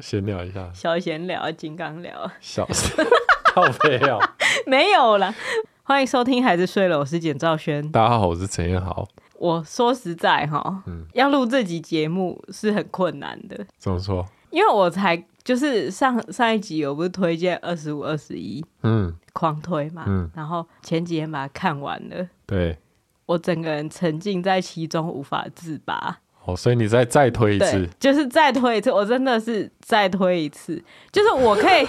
闲聊一下，小闲聊，金刚聊，小靠背啊，没有啦。欢迎收听《孩子睡了》，我是简兆轩。大家好，我是陈彦豪。我说实在哈，嗯，要录这集节目是很困难的。怎么说？因为我才就是上上一集，我不是推荐二十五、二十一，嗯，狂推嘛，嗯，然后前几天把它看完了，对，我整个人沉浸在其中，无法自拔。哦，所以你再再推一次，就是再推一次，我真的是再推一次，就是我可以，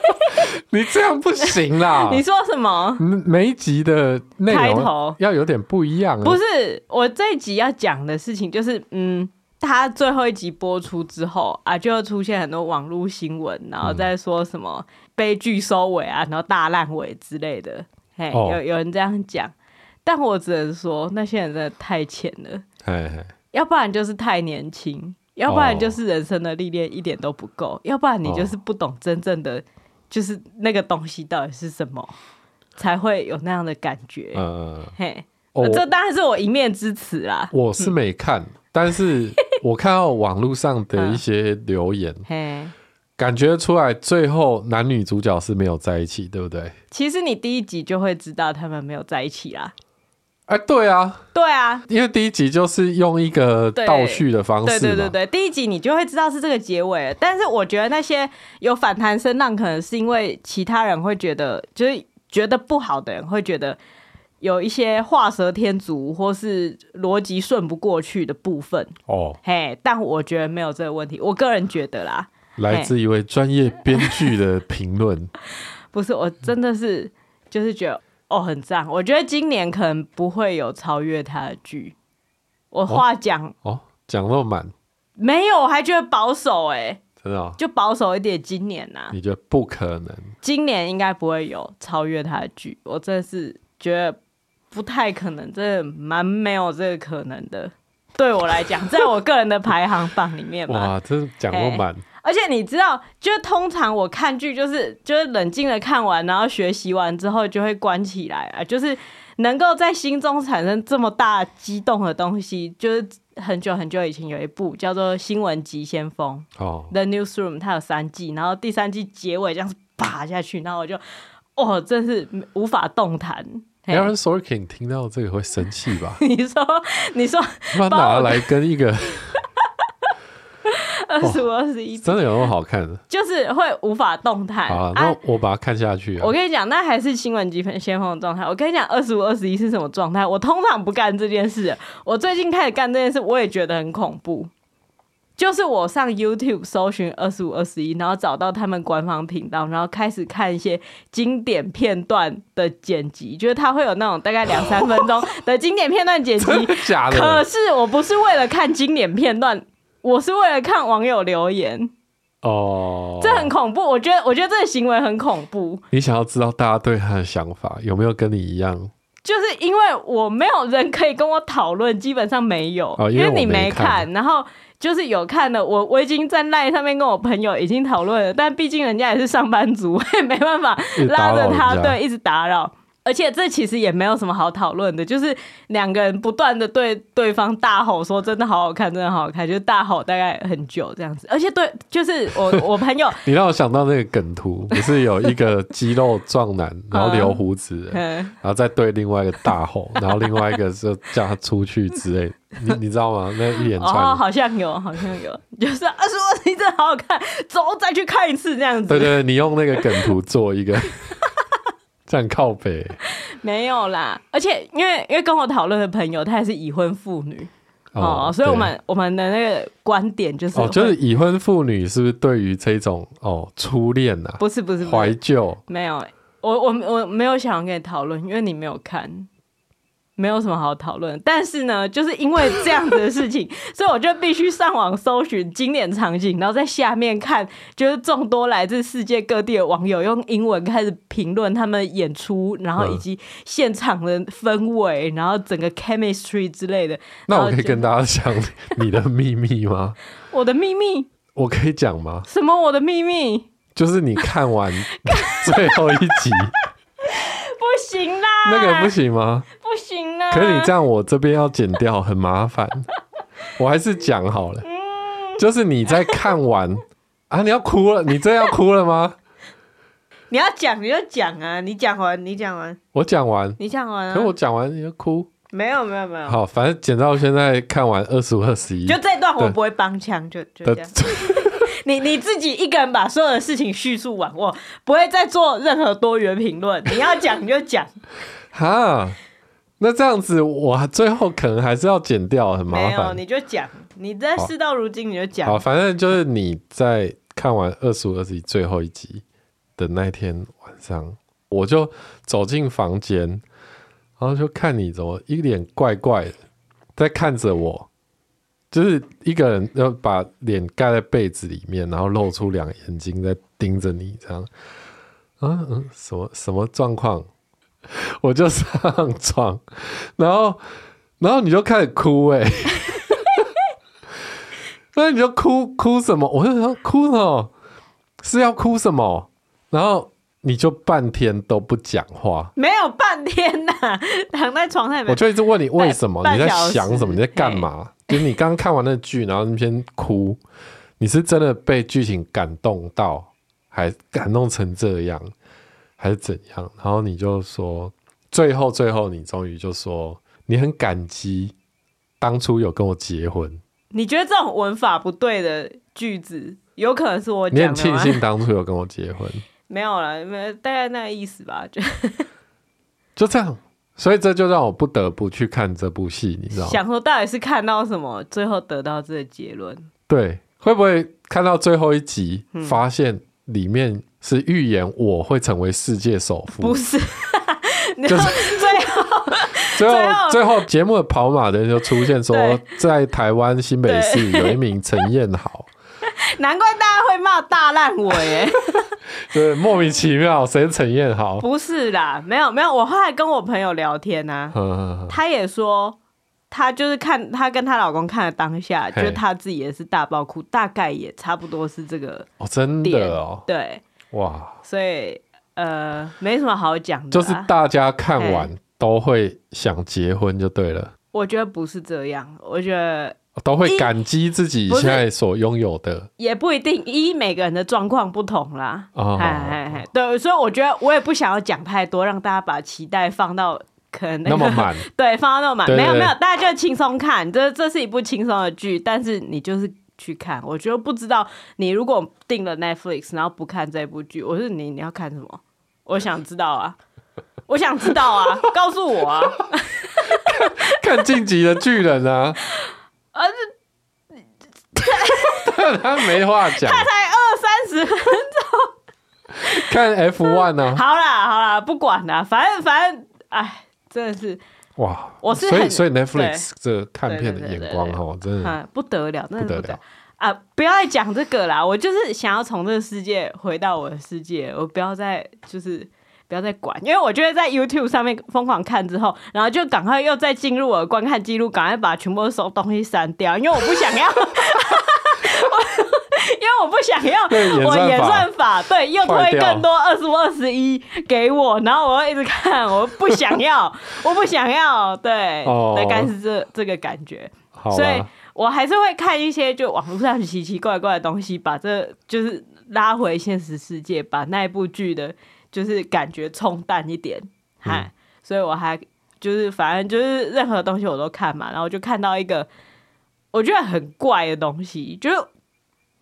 你这样不行啦！你说什么？每一集的内容要有点不一样。不是，我这一集要讲的事情就是，嗯，他最后一集播出之后啊，就会出现很多网络新闻，然后再说什么悲剧收尾啊，然后大烂尾之类的。嘿，哦、有有人这样讲，但我只能说那些人真的太浅了。嘿嘿。要不然就是太年轻，要不然就是人生的历练一点都不够，哦、要不然你就是不懂真正的，就是那个东西到底是什么，才会有那样的感觉。嗯，嘿，哦、这当然是我一面之词啦。我是没看，嗯、但是我看到网络上的一些留言，嗯、感觉出来最后男女主角是没有在一起，对不对？其实你第一集就会知道他们没有在一起啦。哎，对啊，对啊，因为第一集就是用一个倒叙的方式，对对对对，第一集你就会知道是这个结尾。但是我觉得那些有反弹声浪，可能是因为其他人会觉得，就是觉得不好的人会觉得有一些画蛇添足或是逻辑顺不过去的部分哦。嘿，但我觉得没有这个问题，我个人觉得啦。来自一位专业编剧的评论，不是，我真的是就是觉得。哦，很赞！我觉得今年可能不会有超越他的剧。我话讲哦，讲那么满，没有，我还觉得保守哎，真的、哦，就保守一点。今年呐、啊，你觉得不可能？今年应该不会有超越他的剧，我真的是觉得不太可能，真的蛮没有这个可能的。对我来讲，在我个人的排行榜里面，哇，真讲那么满。而且你知道，就是通常我看剧就是就是冷静的看完，然后学习完之后就会关起来啊。就是能够在心中产生这么大激动的东西，就是很久很久以前有一部叫做《新闻急先锋》哦，《The Newsroom》，它有三季，然后第三季结尾这样子啪下去，然后我就哦，真是无法动弹。Aaron Sorkin 听到这个会生气吧？你说，你说，他拿来跟一个。二十五、二十一，真的有那么好看的？就是会无法动弹。好啊，那我把它看下去啊。我跟你讲，那还是新闻级先锋的状态。我跟你讲，二十五、二十一是什么状态？我通常不干这件事。我最近开始干这件事，我也觉得很恐怖。就是我上 YouTube 搜寻二十五、二十一，然后找到他们官方频道，然后开始看一些经典片段的剪辑。就是他会有那种大概两三分钟的经典片段剪辑。真的假的？可是我不是为了看经典片段。我是为了看网友留言哦，oh, 这很恐怖。我觉得，我觉得这个行为很恐怖。你想要知道大家对他的想法有没有跟你一样？就是因为我没有人可以跟我讨论，基本上没有，oh, 因为你没看。然后就是有看的，我我已经在 LINE 上面跟我朋友已经讨论了，但毕竟人家也是上班族，我也没办法拉着他，对，一直打扰。而且这其实也没有什么好讨论的，就是两个人不断的对对方大吼说：“真的好好看，真的好好看。”就是大吼大概很久这样子。而且对，就是我 我朋友，你让我想到那个梗图，不是有一个肌肉壮男，然后留胡子，嗯、然后再对另外一个大吼，然后另外一个就叫他出去之类。你你知道吗？那一连串哦，好像有，好像有，就是二十五集真的好好看，走，再去看一次这样子。对对对，你用那个梗图做一个。这样靠北。没有啦，而且因为因为跟我讨论的朋友，她也是已婚妇女。哦，哦，所以我们我们的那个观点就是，哦，就是已婚妇女是不是对于这种哦初恋啊？不是不是。怀旧，没有，我我我没有想要跟你讨论，因为你没有看。没有什么好讨论，但是呢，就是因为这样子的事情，所以我就必须上网搜寻经典场景，然后在下面看，就是众多来自世界各地的网友用英文开始评论他们演出，然后以及现场的氛围，然后整个 chemistry 之类的。那我可以跟大家讲你的秘密吗？我的秘密？我可以讲吗？什么？我的秘密？就是你看完 最后一集。不行啦，那个不行吗？不行啦。可是你这样，我这边要剪掉，很麻烦。我还是讲好了，嗯、就是你在看完啊！你要哭了，你真要哭了吗？你要讲你就讲啊！你讲完，你讲完，我讲完，你讲完啊！可是我讲完你就哭？没有没有没有。好，反正剪到现在看完二十五二十一，就这段我不会帮腔，就就这样。你你自己一个人把所有的事情叙述完，我不会再做任何多元评论。你要讲你就讲。哈，那这样子我最后可能还是要剪掉，很麻烦。没有，你就讲。你在事到如今你就讲。好，反正就是你在看完二十五二十一最后一集的那天晚上，我就走进房间。然后就看你怎么一脸怪怪的在看着我，就是一个人要把脸盖在被子里面，然后露出两眼睛在盯着你，这样，嗯嗯，什么什么状况？我就上床，然后然后你就开始哭，哎，那你就哭哭什么？我就说哭什么？是要哭什么？然后。你就半天都不讲话，没有半天呐、啊，躺在床上。我就一直问你为什么？你在想什么？你在干嘛？就是你刚刚看完那剧，然后那边哭，你是真的被剧情感动到，还感动成这样，还是怎样？然后你就说，最后最后，你终于就说，你很感激当初有跟我结婚。你觉得这种文法不对的句子，有可能是我？你很庆幸当初有跟我结婚。没有了，没有大概那个意思吧，就就这样，所以这就让我不得不去看这部戏，你知道吗？想说到底是看到什么，最后得到这个结论？对，会不会看到最后一集，嗯、发现里面是预言我会成为世界首富？不是，就是最后最后最后节目的跑马的人就出现说，在台湾新北市有一名陈彦豪。难怪大家会骂大烂尾哎，对，莫名其妙，谁是陈彦豪？不是啦，没有没有，我后来跟我朋友聊天呢、啊，他也说，她就是看她跟她老公看的当下，就是他自己也是大爆哭，大概也差不多是这个哦，真的哦，对，哇，所以呃，没什么好讲的，就是大家看完都会想结婚就对了。我觉得不是这样，我觉得。都会感激自己现在所拥有的，也不一定，依每个人的状况不同啦。哦，对，所以我觉得我也不想要讲太多，让大家把期待放到可能那，那么满，对，放到那么满。没有没有，大家就轻松看，这这是一部轻松的剧，但是你就是去看。我觉得不知道你如果订了 Netflix，然后不看这部剧，我说你你要看什么？我想知道啊，我想知道啊，告诉我啊，看《晋级的巨人》啊。啊，这他没话讲，他才二三十分钟，看 F one 呢？好啦好啦，不管啦，反正反正，哎，真的是哇，我是所以所以 Netflix 这看片的眼光哈，真的不得了，真的不得了啊！不要再讲这个啦，我就是想要从这个世界回到我的世界，我不要再就是。不要再管，因为我觉得在 YouTube 上面疯狂看之后，然后就赶快又再进入我的观看记录，赶快把全部的所有东西删掉，因为我不想要，因为我不想要我演算法对又推更多二十五二十一给我，然后我又一直看，我不想要，我不想要，对，大概是这这个感觉，所以我还是会看一些就网络上奇奇怪怪的东西，把这就是拉回现实世界，把那一部剧的。就是感觉冲淡一点，嗨、嗯，所以我还就是反正就是任何东西我都看嘛，然后就看到一个我觉得很怪的东西，就是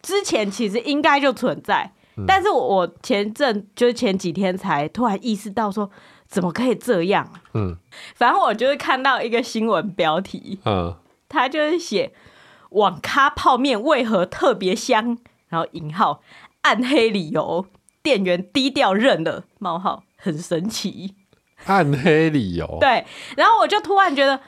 之前其实应该就存在，嗯、但是我前阵就是前几天才突然意识到说怎么可以这样，嗯，反正我就是看到一个新闻标题，嗯，他就是写网咖泡面为何特别香，然后引号暗黑理由。店员低调认了冒号，很神奇。暗黑理由对，然后我就突然觉得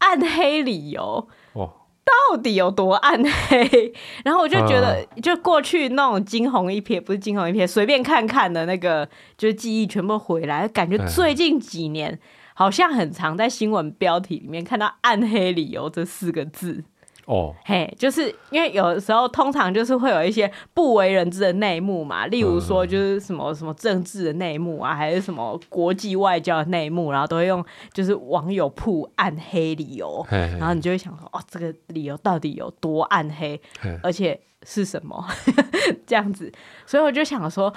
暗黑理由哦，到底有多暗黑？然后我就觉得，就过去那种惊鸿一瞥，不是惊鸿一瞥，随便看看的那个，就是记忆全部回来。感觉最近几年好像很常在新闻标题里面看到“暗黑理由”这四个字。哦，嘿，就是因为有的时候通常就是会有一些不为人知的内幕嘛，例如说就是什么什么政治的内幕啊，还是什么国际外交的内幕，然后都会用就是网友铺暗黑理由，嘿嘿，然后你就会想说，哦，这个理由到底有多暗黑？而且是什么？这样子，所以我就想说，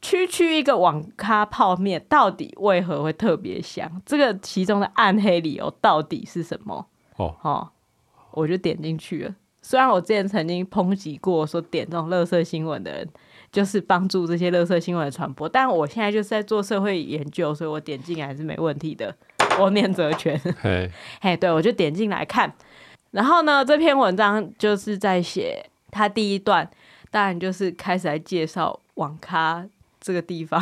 区区一个网咖泡面，到底为何会特别香？这个其中的暗黑理由到底是什么？哦哦，我就点进去了。虽然我之前曾经抨击过，说点这种垃圾新闻的人，就是帮助这些垃圾新闻的传播，但我现在就是在做社会研究，所以我点进来是没问题的。我免责权，嘿，嘿，对，我就点进来看。然后呢，这篇文章就是在写他第一段，当然就是开始来介绍网咖这个地方。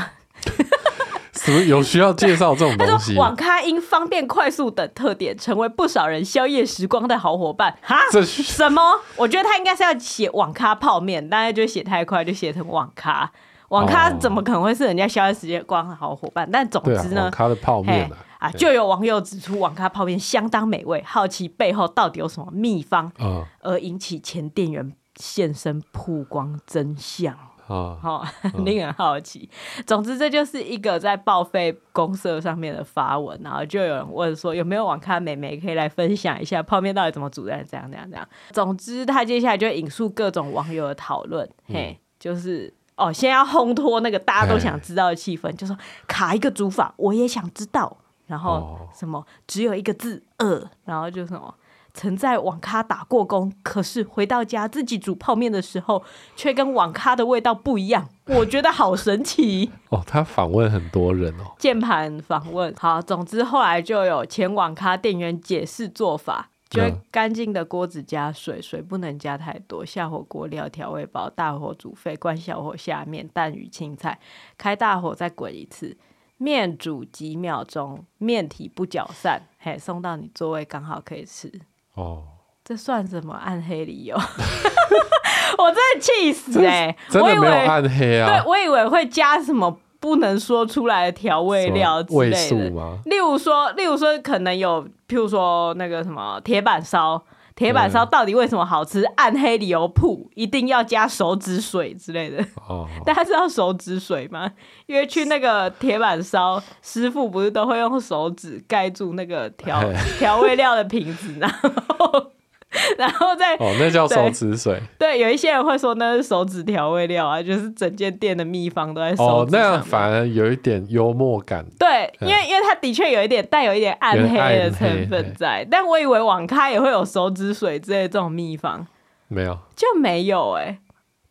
有需要介绍这种东西？网咖因方便、快速等特点，成为不少人宵夜时光的好伙伴。哈？这是什么？我觉得他应该是要写网咖泡面，大家就写太快，就写成网咖。网咖怎么可能会是人家宵夜时光的好伙伴？但总之呢，网咖的泡面啊，就有网友指出，网咖泡面相当美味，好奇背后到底有什么秘方，而引起前店员现身曝光真相。啊，好，令人好奇。总之，这就是一个在报废公社上面的发文，然后就有人问说，有没有网咖美眉可以来分享一下泡面到底怎么煮的？这样，这样，这样。总之，他接下来就引述各种网友的讨论，嘿，就是哦，先要烘托那个大家都想知道的气氛，就说卡一个煮法，我也想知道。然后什么只有一个字饿，然后就什么曾在网咖打过工，可是回到家自己煮泡面的时候，却跟网咖的味道不一样，我觉得好神奇哦。他访问很多人哦，键盘访问。好，总之后来就有前网咖店员解释做法，就干净的锅子加水，水不能加太多，下火锅料调味包，大火煮沸，关小火下面蛋与青菜，开大火再滚一次。面煮几秒钟，面体不搅散，嘿，送到你座位刚好可以吃。哦，这算什么暗黑理由？我真的气死哎、欸！真的没有暗黑啊？对，我以为会加什么不能说出来的调味料之类的吗？例如说，例如说，可能有，譬如说那个什么铁板烧。铁板烧到底为什么好吃？暗黑理由铺一定要加手指水之类的。哦，大家知道手指水吗？因为去那个铁板烧，师傅不是都会用手指盖住那个调调味料的瓶子，然后。然后再哦，那叫手指水。对，有一些人会说那是手指调味料啊，就是整间店的秘方都在手指。哦，那样反而有一点幽默感。对，因为因为它的确有一点带有一点暗黑的成分在，但我以为网咖也会有手指水之类的这种秘方，没有，就没有哎、欸。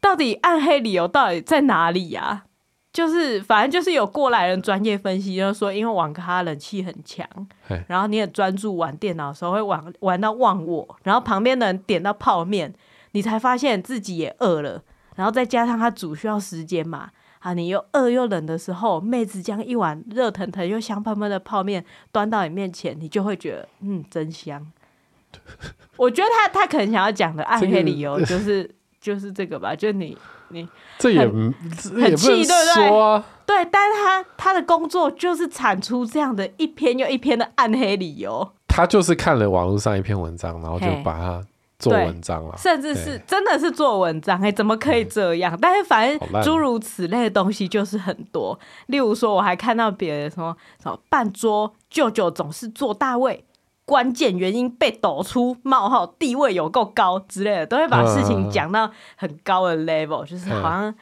到底暗黑理由到底在哪里呀、啊？就是，反正就是有过来人专业分析，就是说，因为网咖冷气很强，然后你很专注玩电脑的时候会玩玩到忘我，然后旁边的人点到泡面，你才发现自己也饿了，然后再加上它煮需要时间嘛，啊，你又饿又冷的时候，妹子将一碗热腾腾又香喷喷的泡面端到你面前，你就会觉得，嗯，真香。我觉得他他可能想要讲的暗黑理由就是、这个、就是这个吧，就你。你这也很气，对不对？对，但是他他的工作就是产出这样的一篇又一篇的暗黑理由。他就是看了网络上一篇文章，然后就把它做文章了，甚至是真的是做文章。哎，怎么可以这样？但是反正诸如此类的东西就是很多。例如说，我还看到别人说什么半桌舅舅总是坐大位。关键原因被抖出冒号地位有够高之类的，都会把事情讲到很高的 level，、嗯、就是好像、嗯、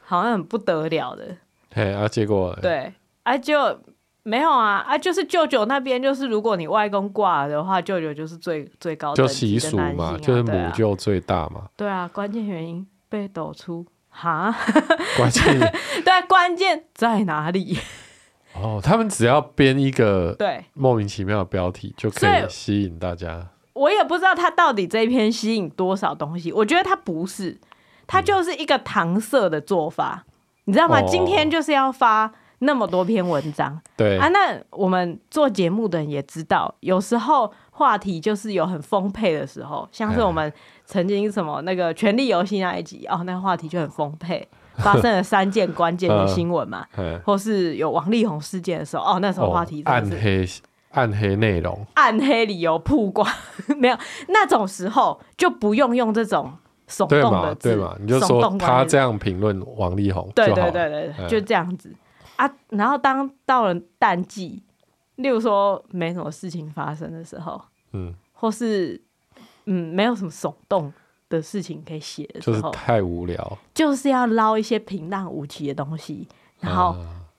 好像很不得了的。嘿啊，结果对啊，就没有啊啊，就是舅舅那边，就是如果你外公挂了的话，舅舅就是最最高的、啊、就习俗嘛，就是母舅最大嘛。对啊，关键原因被抖出哈，关键 对，关键在哪里？哦，他们只要编一个对莫名其妙的标题就可以吸引大家。我也不知道他到底这一篇吸引多少东西。我觉得他不是，他就是一个搪塞的做法，嗯、你知道吗？今天就是要发那么多篇文章，对啊。那我们做节目的人也知道，有时候话题就是有很丰沛的时候，像是我们曾经什么那个《权力游戏》那一集哦，那个话题就很丰沛。发生了三件关键的新闻嘛，或是有王力宏事件的时候，哦，那时候话题是暗黑暗黑内容，暗黑理由曝光，没有那种时候就不用用这种耸动的字，对嘛？你就说他这样评论王力宏，对对对对，就这样子啊。然后当到了淡季，例如说没什么事情发生的时候，嗯，或是嗯没有什么耸动。的事情可以写的时就是，太无聊，就是要捞一些平淡无奇的东西，然后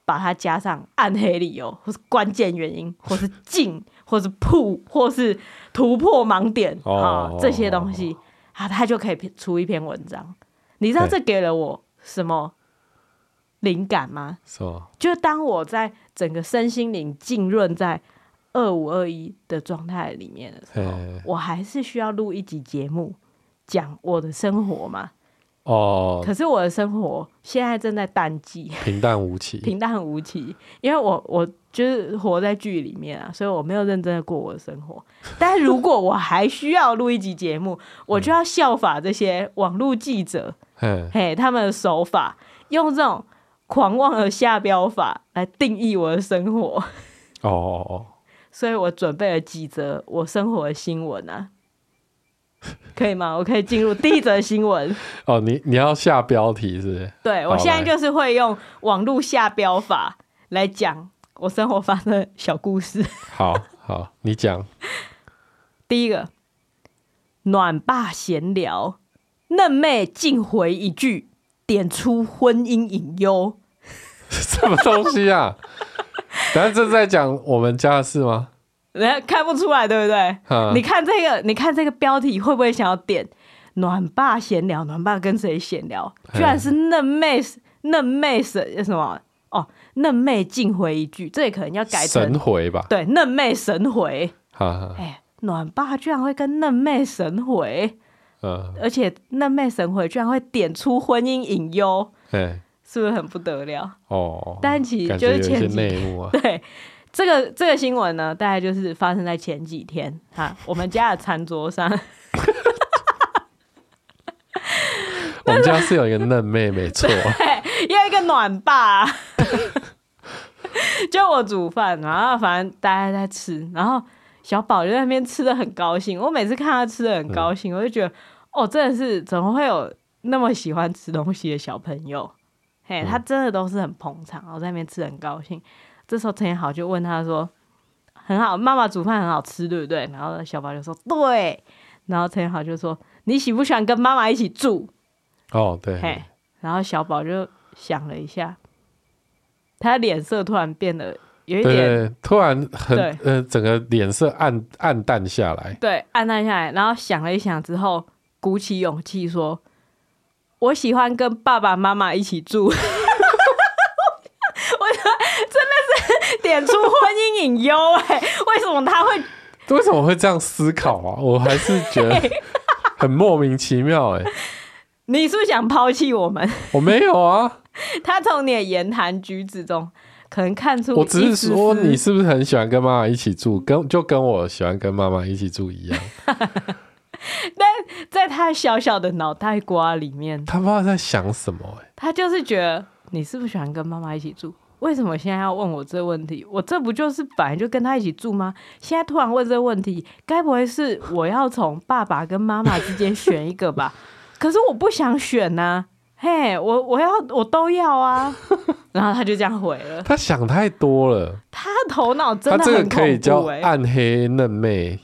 把它加上暗黑理由，或是关键原因，或是进，或是铺，或是突破盲点啊、哦哦，这些东西啊，他就可以出一篇文章。你知道这给了我什么灵感吗？就当我在整个身心灵浸润在二五二一的状态里面的时候，我还是需要录一集节目讲我的生活嘛。哦，可是我的生活现在正在淡季，平淡无奇，平淡无奇，因为我我就是活在剧里面啊，所以我没有认真的过我的生活。但如果我还需要录一集节目，我就要效法这些网络记者，嘿，嘿，他们的手法，用这种狂妄的下标法来定义我的生活。哦哦哦，所以我准备了几则我生活的新闻啊。可以吗？我可以进入第一则新闻。哦，你你要下标题是不是？对，我现在就是会用网络下标法来讲我生活发生的小故事。好好，你讲。第一个，暖爸闲聊，嫩妹竟回一句，点出婚姻隐忧。什么东西啊？等下这是在讲我们家的事吗？人家看不出来，对不对？嗯、你看这个，你看这个标题会不会想要点？暖爸闲聊，暖爸跟谁闲聊？居然是嫩妹，嫩妹神什么？哦，嫩妹竟回一句，这也可能要改成神回吧？对，嫩妹神回。哎，暖爸居然会跟嫩妹神回，嗯，而且嫩妹神回居然会点出婚姻隐忧，哎，是不是很不得了？哦，但其实就是前几啊。对。这个这个新闻呢，大概就是发生在前几天哈，我们家的餐桌上，我们家是有一个嫩妹，没错，有一个暖爸，就我煮饭，然后反正大家在吃，然后小宝就在那边吃的很高兴。我每次看他吃的很高兴，嗯、我就觉得哦，真的是怎么会有那么喜欢吃东西的小朋友？嘿，他真的都是很捧场，然后在那边吃的很高兴。这时候陈彦豪就问他说：“很好，妈妈煮饭很好吃，对不对？”然后小宝就说：“对。”然后陈彦豪就说：“你喜不喜欢跟妈妈一起住？”哦，对。嘿，然后小宝就想了一下，他脸色突然变得有一点，对，突然很呃，整个脸色暗暗淡下来。对，暗淡下来，然后想了一想之后，鼓起勇气说：“我喜欢跟爸爸妈妈一起住。”我点出婚姻隐忧哎，为什么他会？为什么会这样思考啊？我还是觉得 很莫名其妙哎。你是不是想抛弃我们？我没有啊。他从你的言谈举止中可能看出，我只是说你是不是很喜欢跟妈妈一起住，跟就跟我喜欢跟妈妈一起住一样。但在他小小的脑袋瓜里面，他不知道在想什么哎。他就是觉得你是不是喜欢跟妈妈一起住？为什么现在要问我这个问题？我这不就是本来就跟他一起住吗？现在突然问这个问题，该不会是我要从爸爸跟妈妈之间选一个吧？可是我不想选呐、啊，嘿，我我要我都要啊！然后他就这样回了。他想太多了，他头脑真的很、欸、他这个可以叫暗黑嫩妹，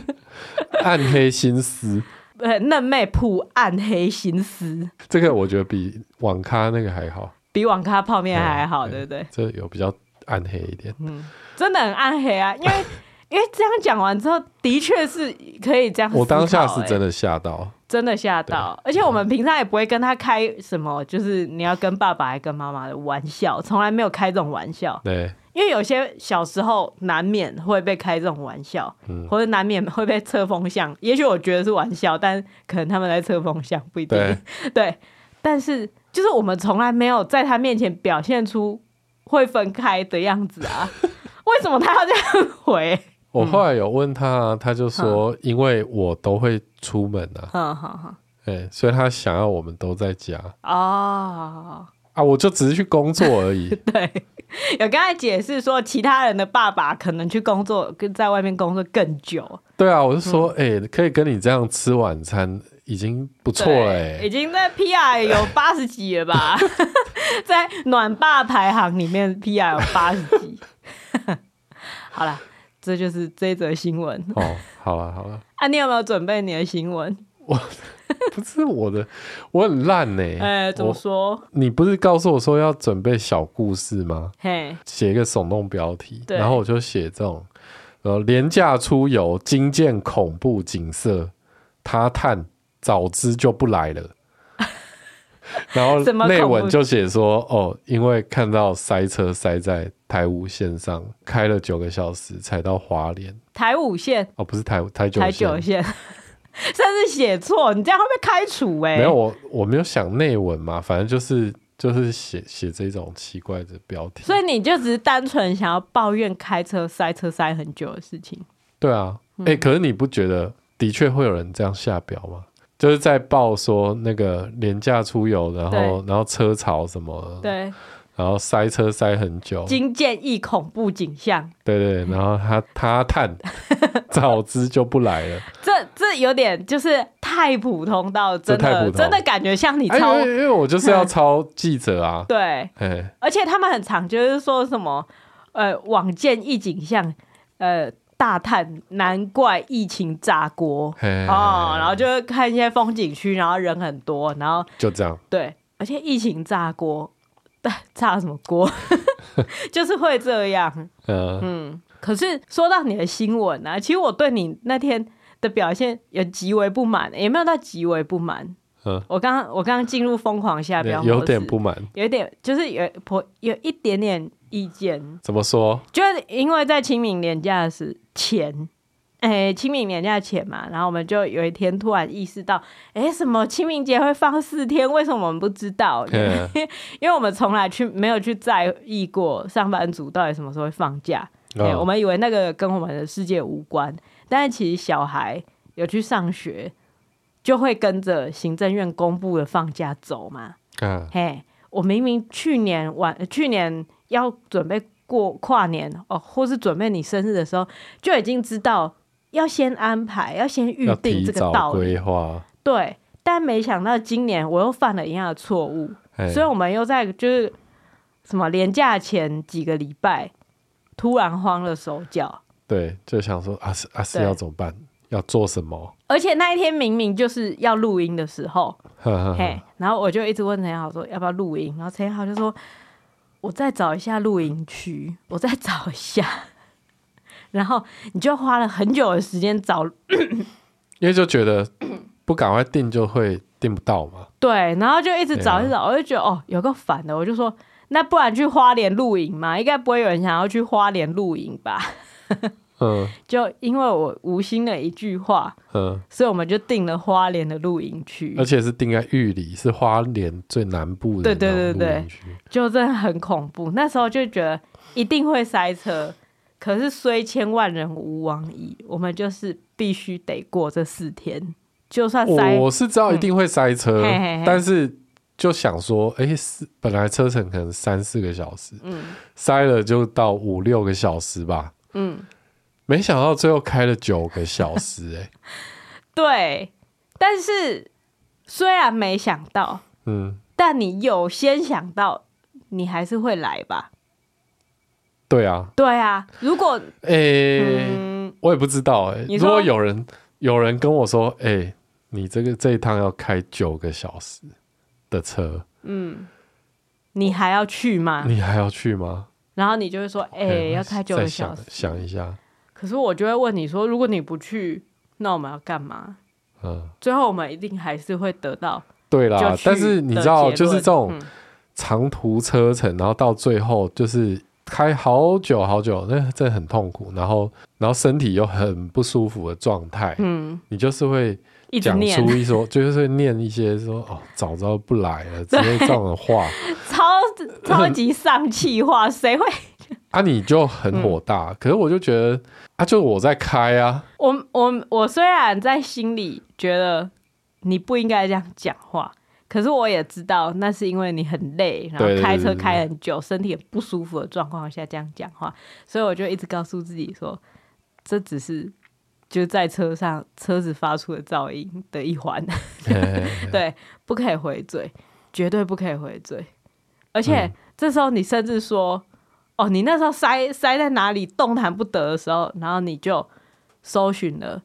暗黑心思，对，嫩妹铺暗黑心思。这个我觉得比网咖那个还好。比网咖泡面还好，对不对？这有比较暗黑一点，嗯，真的很暗黑啊！因为 因为这样讲完之后，的确是可以这样、欸。我当下是真的吓到，真的吓到，而且我们平常也不会跟他开什么，就是你要跟爸爸还跟妈妈的玩笑，从来没有开这种玩笑。对，因为有些小时候难免会被开这种玩笑，嗯、或者难免会被测风向。也许我觉得是玩笑，但可能他们在测风向，不一定。对，对，但是。就是我们从来没有在他面前表现出会分开的样子啊，为什么他要这样回？我后来有问他，他就说，因为我都会出门啊，嗯好好，对，所以他想要我们都在家哦，啊，我就只是去工作而已。对，有跟他解释说，其他人的爸爸可能去工作，跟在外面工作更久。对啊，我就说，哎、嗯欸，可以跟你这样吃晚餐。已经不错了、欸，已经在 PR 有八十几了吧？在暖爸排行里面，PR 有八十几。好了，这就是这则新闻。哦，好了好了。啊，你有没有准备你的新闻？我不是我的，我很烂呢、欸。哎、欸，怎么说？你不是告诉我说要准备小故事吗？嘿，写一个耸动标题，然后我就写这种，呃，廉价出游惊见恐怖景色，他叹早知就不来了。然后内文就写说，哦，因为看到塞车塞在台五线上，开了九个小时才到华联。台五线哦，不是台台九台九线，甚至 写错，你这样会被开除哎、欸。没有，我我没有想内文嘛，反正就是就是写写这种奇怪的标题。所以你就只是单纯想要抱怨开车塞车塞很久的事情。对啊，哎、欸，可是你不觉得的确会有人这样下标吗？就是在报说那个廉价出游，然后然后车潮什么，对，然后塞车塞很久，惊见一恐怖景象，对对，然后他他叹，早知就不来了。这这有点就是太普通到真的真的感觉像你抄，因为因为我就是要抄记者啊，对，而且他们很常就是说什么呃，往见一景象，呃。大叹难怪疫情炸锅哦，然后就看一些风景区，然后人很多，然后就这样。对，而且疫情炸锅，炸什么锅？就是会这样。嗯嗯。可是说到你的新闻啊，其实我对你那天的表现有极为不满，也没有到极为不满。嗯。我刚刚我刚刚进入疯狂下标，有点不满，有一点就是有颇有一点点。意见怎么说？就是因为在清明年假时前，哎、欸，清明年假前嘛，然后我们就有一天突然意识到，哎、欸，什么清明节会放四天？为什么我们不知道？因为我们从来去没有去在意过上班族到底什么时候会放假。哦欸、我们以为那个跟我们的世界无关，但是其实小孩有去上学，就会跟着行政院公布的放假走嘛。嗯、嘿，我明明去年晚去年。要准备过跨年哦，或是准备你生日的时候，就已经知道要先安排，要先预定这个道理。规划。对，但没想到今年我又犯了一样的错误，所以我们又在就是什么年假前几个礼拜突然慌了手脚。对，就想说啊是啊是要怎么办？要做什么？而且那一天明明就是要录音的时候，嘿，然后我就一直问陈彦豪说要不要录音，然后陈彦豪就说。我再找一下录音区，我再找一下，然后你就花了很久的时间找，因为就觉得不赶快订就会订不到嘛。对，然后就一直找一找，啊、我就觉得哦，有个烦的，我就说那不然去花莲露营嘛，应该不会有人想要去花莲露营吧。嗯，就因为我无心的一句话，嗯，所以我们就定了花莲的露营区，而且是定在玉里，是花莲最南部的。对对对对，就真的很恐怖。那时候就觉得一定会塞车，可是虽千万人吾往矣，我们就是必须得过这四天，就算塞，我是知道一定会塞车，嗯、嘿嘿嘿，但是就想说，哎、欸，是本来车程可能三四个小时，嗯，塞了就到五六个小时吧，嗯。没想到最后开了九个小时，欸，哎，对，但是虽然没想到，嗯，但你有先想到，你还是会来吧？对啊，对啊，如果，哎，欸，嗯，我也不知道，欸，哎，如果有人有人跟我说，哎，欸，你这个这一趟要开九个小时的车，嗯，你还要去吗？你还要去吗？然后你就会说，哎，欸，要开九个小时，想，想一下。可是我就会问你说，如果你不去，那我们要干嘛？嗯，最后我们一定还是会得到对啦。但是你知道，就是这种长途车程，然后到最后就是开好久好久，那真的很痛苦。然后，然后身体又很不舒服的状态，嗯，你就是会讲出一说，就是会念一些说哦，早知道不来了之类这样的话，超超级丧气话，谁会？啊，你就很火大，嗯、可是我就觉得啊，就我在开啊。我我我虽然在心里觉得你不应该这样讲话，可是我也知道那是因为你很累，然后开车开很久，身体很不舒服的状况下这样讲话，所以我就一直告诉自己说，这只是就在车上车子发出的噪音的一环，对，不可以回嘴，绝对不可以回嘴，而且、嗯、这时候你甚至说。哦，你那时候塞塞在哪里动弹不得的时候，然后你就搜寻了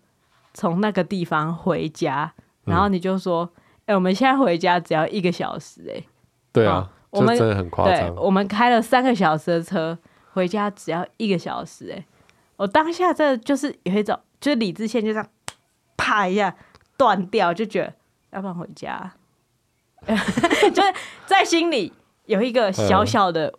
从那个地方回家然后你就说，哎、我们现在回家只要一个小时、欸，哎，对啊，我们真的很夸张。我们开了三个小时的车回家只要一个小时、欸，哎，我当下这就是有一种，就是理智线就这样啪一下断掉，就觉得要不然回家，就是在心里有一个小小的，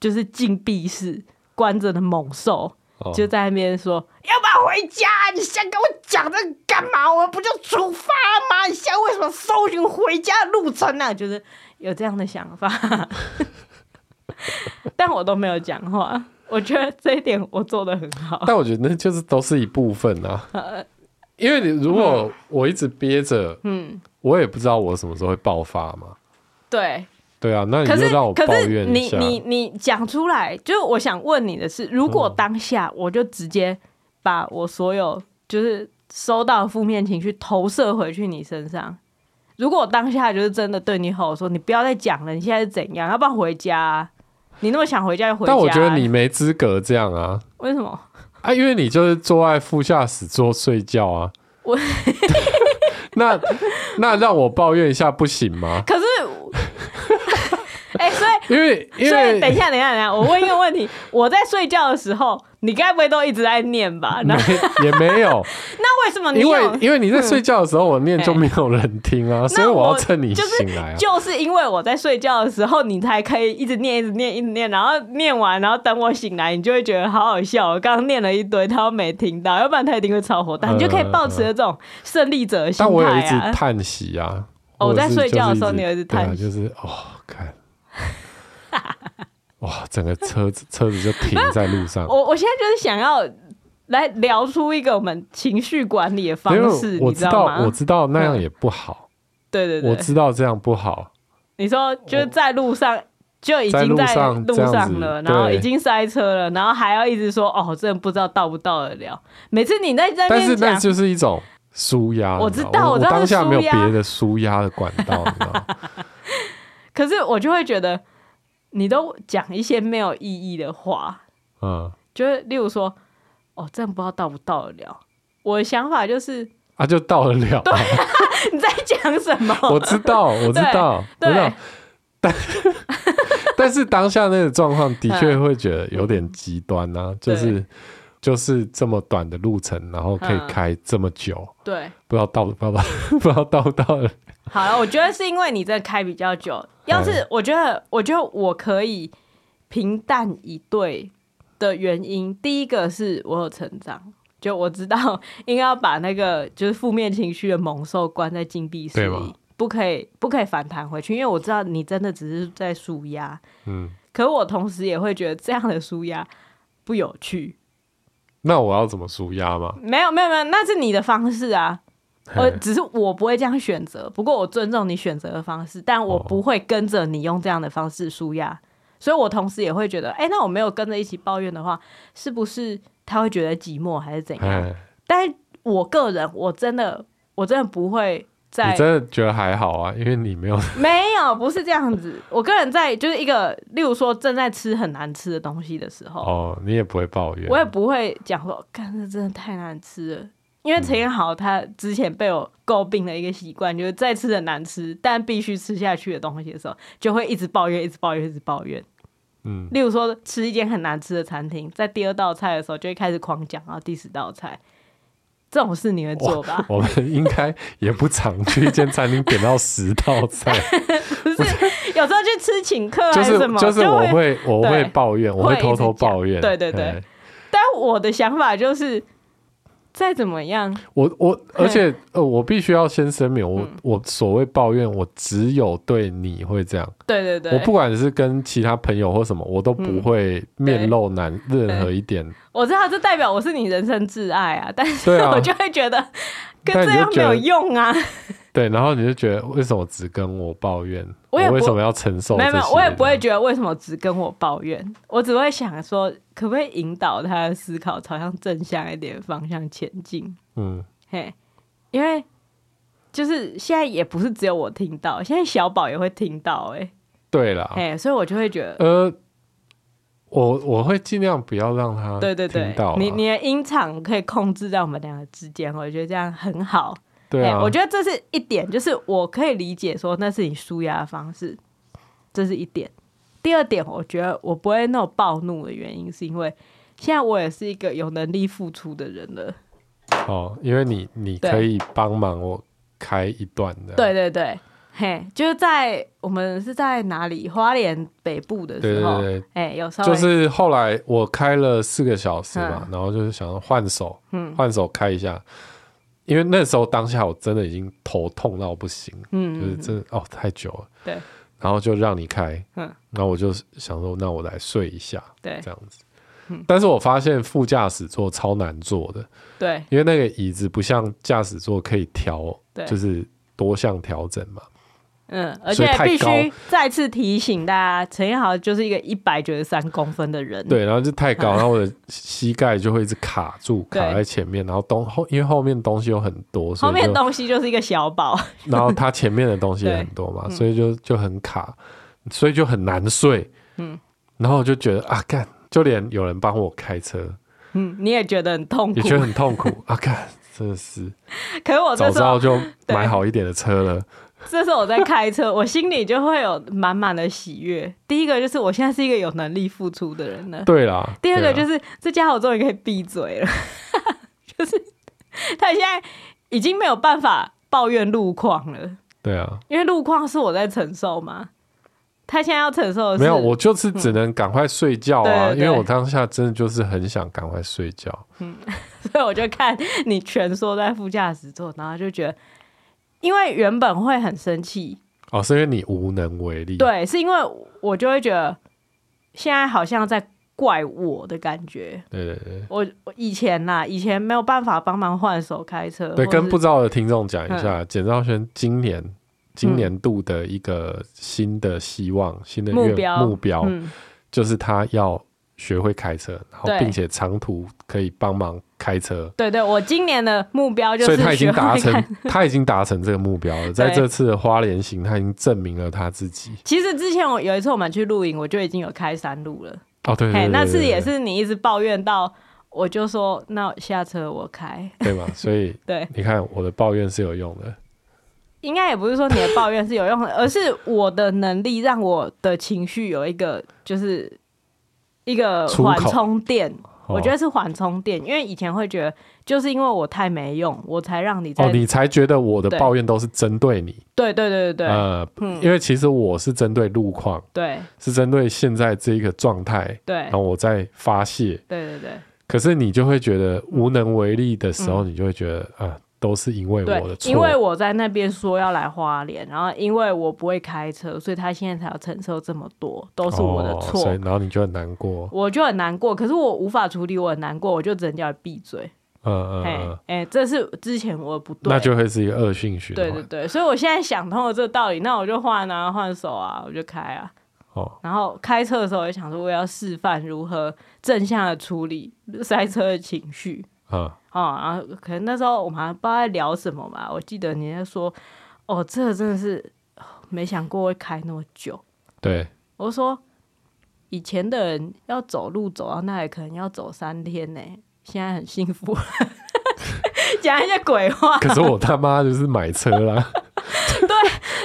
就是禁闭室关着的猛兽。就在那边说，要不要回家？你现在跟我讲这干嘛？我们不就出发吗？你现在为什么搜寻回家的路程呢、啊？就是有这样的想法，但我都没有讲话。我觉得这一点我做的很好。但我觉得那就是都是一部分啊。因为你如果我一直憋着，嗯，我也不知道我什么时候会爆发嘛。对。对啊，那你就让我抱怨。可是你你你讲出来，就是我想问你的是，如果当下我就直接把我所有就是收到负面情绪投射回去你身上，如果我当下就是真的对你吼说，你不要再讲了，你现在是怎样？要不要回家啊？你那么想回家就回家。但我觉得你没资格这样啊。为什么？啊，因为你就是坐在副驾驶座睡觉啊。我那那让我抱怨一下不行吗？可是。哎、欸，所以，因为，因为，所以，等一下，等一下，等一下，我问一个问题：我在睡觉的时候，你该不会都一直在念吧？那也没有。那为什么你？因为，因为你在睡觉的时候，我念就没有人听啊，欸、所以我要趁你醒来、啊就。就是因为我在睡觉的时候，你才可以一直念，一直念，一直念，然后念完，然后等我醒来，你就会觉得好好笑。我刚刚念了一堆，他都没听到，要不然他一定会超火大。你就可以保持这种胜利者的心态啊。但我有一直叹息啊。我在睡觉的时候，你有一直叹息、啊，就是哦，看。哇！整个车子车子就停在路上。我我现在就是想要来聊出一个我们情绪管理的方式，我知道，你知道吗？我知道那样也不好。对对对，我知道这样不好。你说就是在路上就已经在路上了，然后已经塞车了，然后还要一直说哦，真的不知道到不到得了。每次你在在，但是那就是一种舒压。我知道，我知道，当下没有别的舒压的管道，你知道。可是我就会觉得。你都讲一些没有意义的话，嗯，就是例如说，哦，真的不知道到不到得了。我的想法就是，啊，就到得了。对，你在讲什么？我知道，我知道，对，我知道。但 但是当下那个状况的确会觉得有点极端啊，嗯、就是就是这么短的路程，然后可以开这么久，对，不知道到不到，不知道到 不到了。好了，我觉得是因为你在开比较久。要是我觉得，我觉得我可以平淡以对的原因，第一个是我有成长，就我知道应该要把那个就是负面情绪的猛兽关在禁闭室里，不可以不可以反弹回去，因为我知道你真的只是在舒压。嗯，可我同时也会觉得这样的舒压不有趣。那我要怎么舒压吗？没有没有没有，那是你的方式啊。我，只是我不会这样选择，不过我尊重你选择的方式，但我不会跟着你用这样的方式舒压，所以我同时也会觉得，哎、欸，那我没有跟着一起抱怨的话，是不是他会觉得寂寞还是怎样？但我个人，我真的，我真的不会在，你真的觉得还好啊，因为你没有，没有，不是这样子。我个人在就是一个，例如说正在吃很难吃的东西的时候，哦，你也不会抱怨，我也不会讲说，干，这真的太难吃了。因为陈彦豪他之前被我诟病的一个习惯，就是再吃很难吃但必须吃下去的东西的时候，就会一直抱怨，一直抱怨，一直抱怨。嗯，例如说吃一间很难吃的餐厅，在第二道菜的时候就会开始狂讲，然后第十道菜这种事你会做吧？我们应该也不常去一间餐厅点到十道菜，不是有时候去吃请客还是什么，就是、就是我会我会抱怨，我会偷偷抱怨，对对对。但我的想法就是。再怎么样，我我而且呃，我必须要先声明，我、嗯、我所谓抱怨，我只有对你会这样。对对对，我不管是跟其他朋友或什么，我都不会面露难任何一点。我知道这代表我是你人生挚爱啊，但是 我就会觉得跟这样没有用啊。对，然后你就觉得为什么只跟我抱怨？我，为什么要承受？没有没有，我也不会觉得为什么只跟我抱怨。我只会想说，可不可以引导他的思考朝向正向一点方向前进？嗯，嘿，因为就是现在也不是只有我听到，现在小宝也会听到、欸。哎，对啦，哎，所以我就会觉得，呃，我我会尽量不要让他对对对，你你的音场可以控制在我们两个之间，我觉得这样很好。对啊，我觉得这是一点，就是我可以理解说那是你舒压的方式，这是一点。第二点，我觉得我不会那种暴怒的原因，是因为现在我也是一个有能力付出的人了。哦，因为你你可以帮忙我开一段的。对对对，嘿，就是在我们是在哪里？花莲北部的时候，对对对，哎，有时候就是后来我开了四个小时嘛，嗯、然后就是想要换手，嗯，换手开一下。因为那时候当下我真的已经头痛到不行，嗯，就是真的哦太久了，对，然后就让你开，嗯，然后我就想说，那我来睡一下，对，这样子，嗯，但是我发现副驾驶座超难坐的，对，因为那个椅子不像驾驶座可以调，对，就是多项调整嘛。嗯，而且必须再次提醒大家，陈彦豪就是一个一百九十三公分的人。对，然后就太高，然后我的膝盖就会一直卡住，卡在前面，然后东后因为后面东西有很多，后面东西就是一个小宝，然后他前面的东西也很多嘛，所以就就很卡，所以就很难睡。嗯，然后我就觉得啊，干，就连有人帮我开车，嗯，你也觉得很痛苦，也觉得很痛苦啊，干，真的是。可是我早知道就 买好一点的车了。这时候我在开车，我心里就会有满满的喜悦。第一个就是我现在是一个有能力付出的人了，对啦。第二个就是这家伙终于可以闭嘴了，就是他现在已经没有办法抱怨路况了。对啊，因为路况是我在承受嘛，他现在要承受的是没有，我就是只能赶快睡觉啊，嗯、因为我当下真的就是很想赶快睡觉。嗯，所以我就看你蜷缩在副驾驶座，然后就觉得。因为原本会很生气哦，是因为你无能为力。对，是因为我就会觉得现在好像在怪我的感觉。对对对，我我以前呐，以前没有办法帮忙换手开车。对，跟不知道的听众讲一下，简兆轩今年今年度的一个新的希望、嗯、新的目标目标，嗯、就是他要学会开车，然后并且长途可以帮忙。开车，对对，我今年的目标就是，所以他已经达成，他已经达成这个目标了。在这次的花莲行，他已经证明了他自己。其实之前我有一次我们去露营，我就已经有开山路了。哦，对，对，那次也是你一直抱怨到，我就说那下车我开，对吗？所以 对，你看我的抱怨是有用的。应该也不是说你的抱怨是有用的，而是我的能力让我的情绪有一个就是一个缓冲垫。我觉得是缓冲垫，因为以前会觉得，就是因为我太没用，我才让你哦，你才觉得我的抱怨都是针对你。对对对对对。呃，嗯、因为其实我是针对路况，对，是针对现在这一个状态，对，然后我在发泄。对对对。可是你就会觉得无能为力的时候，你就会觉得啊。都是因为我的错，因为我在那边说要来花莲，然后因为我不会开车，所以他现在才要承受这么多，都是我的错。哦、然后你就很难过，我就很难过。可是我无法处理，我很难过，我就只能叫你闭嘴。嗯嗯嗯，哎，这是之前我的不对，那就会是一个恶性循环。对对对，所以我现在想通了这个道理，那我就换啊，换手啊，我就开啊。哦，然后开车的时候，我就想说，我要示范如何正向的处理塞车的情绪。嗯。哦，然后可能那时候我们还不知道在聊什么嘛，我记得你在说，哦，这个真的是没想过会开那么久。对，我说以前的人要走路走到那里可能要走三天呢，现在很幸福，讲一些鬼话。可是我他妈就是买车啦。对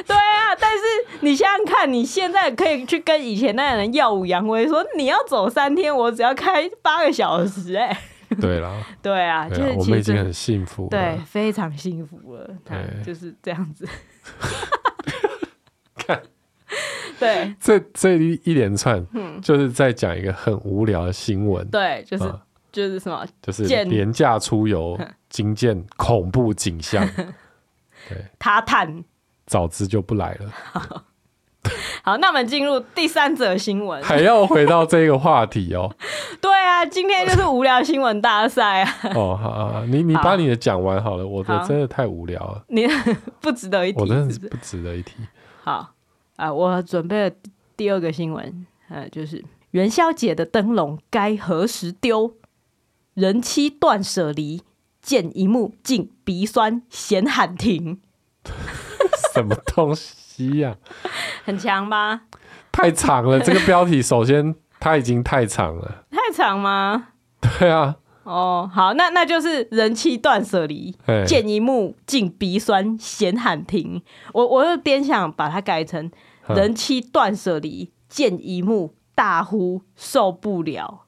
对啊，但是你想想看，你现在可以去跟以前那人耀武扬威，说你要走三天，我只要开八个小时，哎。对啦，对啊，就是我们已经很幸福了，对，非常幸福了，对，就是这样子。看，对，这这一一连串，就是在讲一个很无聊的新闻，对，就是就是什么，就是廉价出游惊见恐怖景象，对，他探，早知就不来了。好，那我们进入第三则新闻，还要回到这个话题哦。对啊，今天就是无聊新闻大赛啊。哦，好，啊，你你把你的讲完好了，我的真的太无聊了。你不值得一提，我真的是不值得一提。好啊，我准备了第二个新闻，呃，就是元宵节的灯笼该何时丢？人妻断舍离，见一幕竟鼻酸，嫌喊停。什么东西？一样，很强吧？太长了，这个标题首先它已经太长了。太长吗？对啊，哦，好，那那就是人妻断舍离，见一幕竟鼻酸，闲喊停。我我有点想把它改成人妻断舍离，见一幕大呼受不了。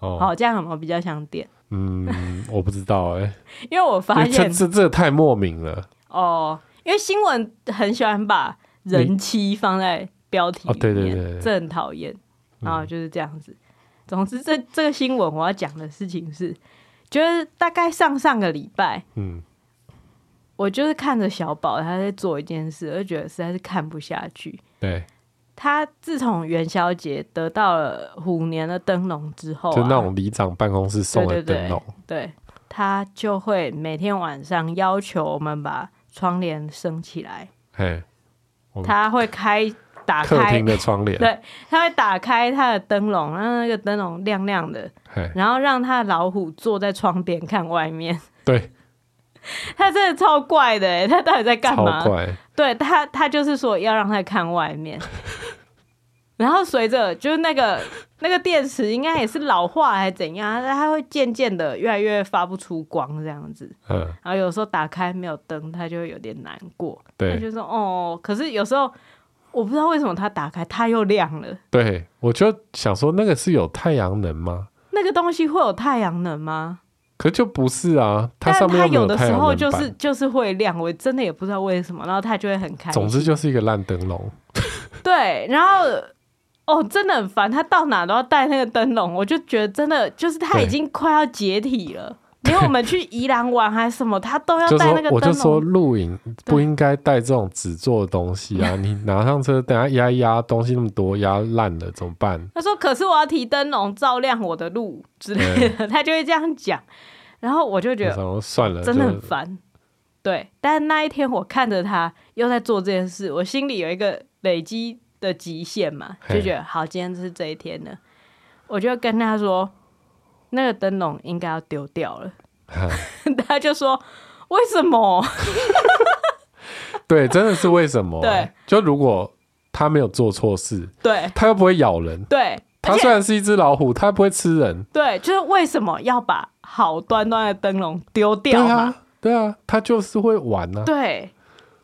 哦，好，这样有没有比较想点？嗯，我不知道哎、欸，因为我发现这这太莫名了。哦，因为新闻很喜欢把人妻放在标题里面，哦、对对对，这很讨厌。然后就是这样子。嗯总之，这这个新闻我要讲的事情是，就是大概上上个礼拜，嗯，我就是看着小宝他在做一件事，我就觉得实在是看不下去。对，他自从元宵节得到了虎年的灯笼之后、啊，就那种里长办公室送的灯笼，对，他就会每天晚上要求我们把窗帘升起来。嘿，他会开。打开客厅的窗帘，对，他会打开他的灯笼，让那个灯笼亮亮的，然后让他的老虎坐在窗边看外面。对，他真的超怪的，哎，他到底在干嘛？超怪。对他，他就是说要让他看外面。然后随着就是那个那个电池应该也是老化还是怎样，它会渐渐的越来越发不出光这样子。嗯。然后有时候打开没有灯，它就会有点难过。对。他就说哦，可是有时候。我不知道为什么它打开它又亮了。对，我就想说那个是有太阳能吗？那个东西会有太阳能吗？可就不是啊，它上面有的时候就是就是会亮，我真的也不知道为什么，然后它就会很开心。总之就是一个烂灯笼。对，然后哦，真的很烦，他到哪都要带那个灯笼，我就觉得真的就是他已经快要解体了。连我们去宜兰玩还是什么，他都要带那个灯笼。我就说露营不应该带这种纸做的东西啊！你拿上车，等下压一压东西那么多，压烂了怎么办？他说：“可是我要提灯笼照亮我的路 之类的。”他就会这样讲。然后我就觉得算了，真的很烦。对，但是那一天我看着他又在做这件事，我心里有一个累积的极限嘛，就觉得好，今天就是这一天了。我就跟他说。那个灯笼应该要丢掉了，他就说：“为什么？”对，真的是为什么？对，就如果他没有做错事，对，他又不会咬人，对，他虽然是一只老虎，他不会吃人，对，就是为什么要把好端端的灯笼丢掉嘛？对啊，对啊，他就是会玩呢、啊，对。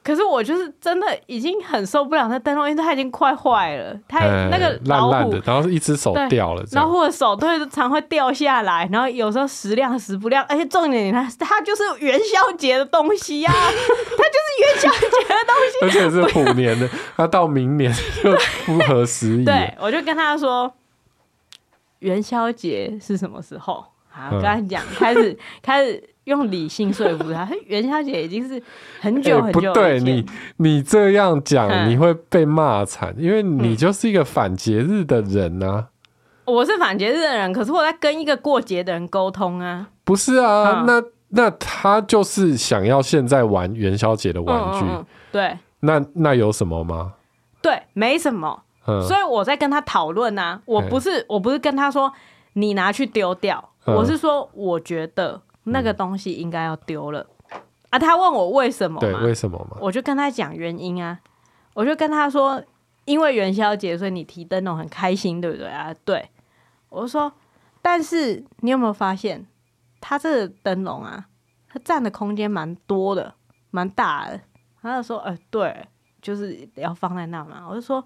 可是我就是真的已经很受不了那灯笼，因为它已经快坏了。它那个烂烂的，然后是一只手掉了，老虎的手都会常会掉下来，然后有时候时亮时不亮。而且重点，你看它就是元宵节的东西呀、啊，它就是元宵节的东西，而且是虎年的，它到明年就不合时宜。对，我就跟他说，元宵节是什么时候？好，我跟他讲，开始开始。用理性说服他，元宵节已经是很久很久、欸、不对，你你这样讲你会被骂惨，因为你就是一个反节日的人呐、啊嗯。我是反节日的人，可是我在跟一个过节的人沟通啊。不是啊，嗯、那那他就是想要现在玩元宵节的玩具，对。那那有什么吗？对，没什么。嗯、所以我在跟他讨论啊，我不是我不是跟他说你拿去丢掉，嗯、我是说我觉得。那个东西应该要丢了、嗯、啊！他问我为什么？对，为什么嘛？我就跟他讲原因啊！我就跟他说，因为元宵节，所以你提灯笼很开心，对不对啊？对，我就说，但是你有没有发现，他这个灯笼啊，它占的空间蛮多的，蛮大的。他就说，哎、呃，对，就是要放在那嘛。我就说，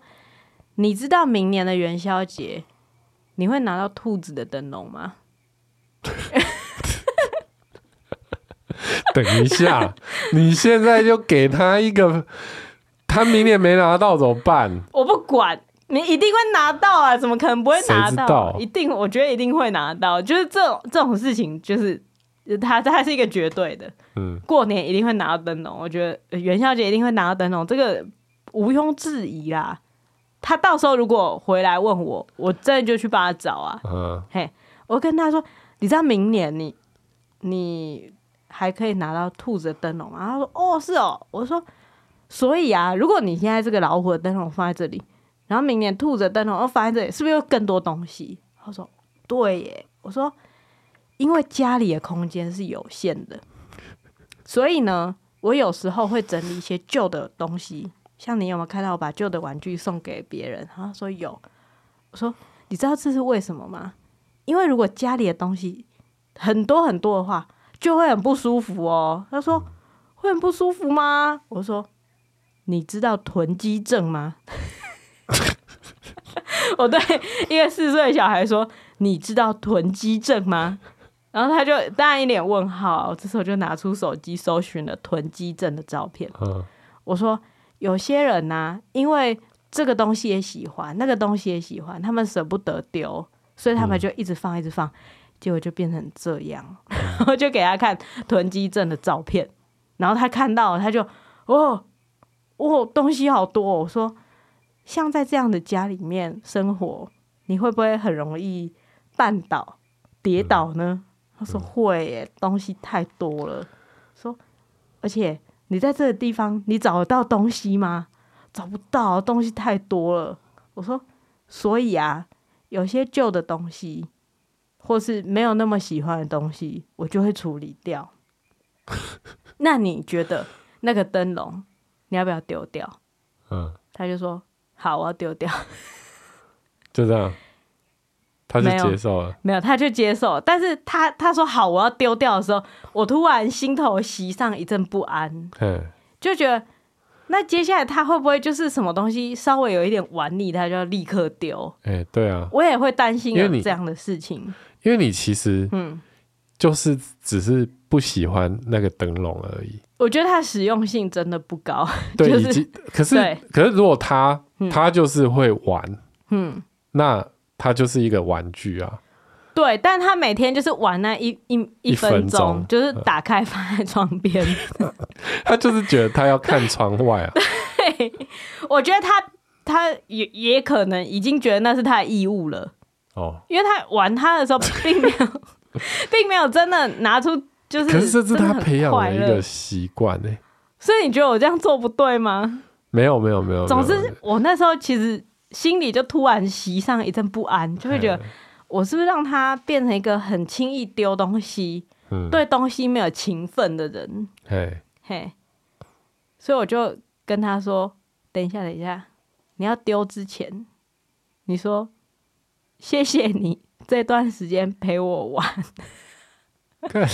你知道明年的元宵节你会拿到兔子的灯笼吗？等一下，你现在就给他一个，他明年没拿到怎么办？我不管，你一定会拿到啊！怎么可能不会拿到？一定，我觉得一定会拿到。就是这种这种事情，就是他他是一个绝对的。嗯，过年一定会拿到灯笼，我觉得元宵节一定会拿到灯笼，这个毋庸置疑啦。他到时候如果回来问我，我真的就去帮他找啊。嗯，嘿，我跟他说，你知道明年你你。还可以拿到兔子的灯笼吗？他说：“哦，是哦。”我说：“所以啊，如果你现在这个老虎的灯笼放在这里，然后明年兔子的灯笼又放在这里，是不是有更多东西？”他说：“对耶。”我说：“因为家里的空间是有限的，所以呢，我有时候会整理一些旧的东西。像你有没有看到我把旧的玩具送给别人？”他说：“有。”我说：“你知道这是为什么吗？因为如果家里的东西……”很多很多的话，就会很不舒服哦。他说、嗯、会很不舒服吗？我说你知道囤积症吗？我对一个四岁小孩说：“你知道囤积症吗？”然后他就当然一脸问号。这时候就拿出手机搜寻了囤积症的照片。嗯、我说：“有些人呢、啊，因为这个东西也喜欢，那个东西也喜欢，他们舍不得丢，所以他们就一直放，一直放，结果就变成这样。嗯、然后就给他看囤积症的照片，然后他看到，他就哦哦，东西好多、哦。”我说。像在这样的家里面生活，你会不会很容易绊倒、跌倒呢？嗯、他说会耶，东西太多了。说，而且你在这个地方，你找得到东西吗？找不到，东西太多了。我说，所以啊，有些旧的东西，或是没有那么喜欢的东西，我就会处理掉。那你觉得那个灯笼，你要不要丢掉？嗯，他就说。好，我要丢掉。就这样，他就接受了。没有，他就接受。但是他他说好，我要丢掉的时候，我突然心头袭上一阵不安，就觉得那接下来他会不会就是什么东西稍微有一点玩腻，他就要立刻丢？哎、欸，对啊，我也会担心有这样的事情，因为，你其实嗯，就是只是不喜欢那个灯笼而已。我觉得它实用性真的不高。对，就是可是可是如果他。他就是会玩，嗯，那他就是一个玩具啊。对，但他每天就是玩那一一一分钟，就是打开放在窗边。他就是觉得他要看窗外啊。对，我觉得他他也也可能已经觉得那是他的义务了。哦，因为他玩他的时候 并没有，并没有真的拿出，就是可是这是他培养的一个习惯呢。所以你觉得我这样做不对吗？没有没有没有，总之我那时候其实心里就突然袭上一阵不安，就会觉得我是不是让他变成一个很轻易丢东西、嗯、对东西没有情分的人？嘿，嘿，所以我就跟他说：“等一下，等一下，你要丢之前，你说谢谢你这段时间陪我玩。干”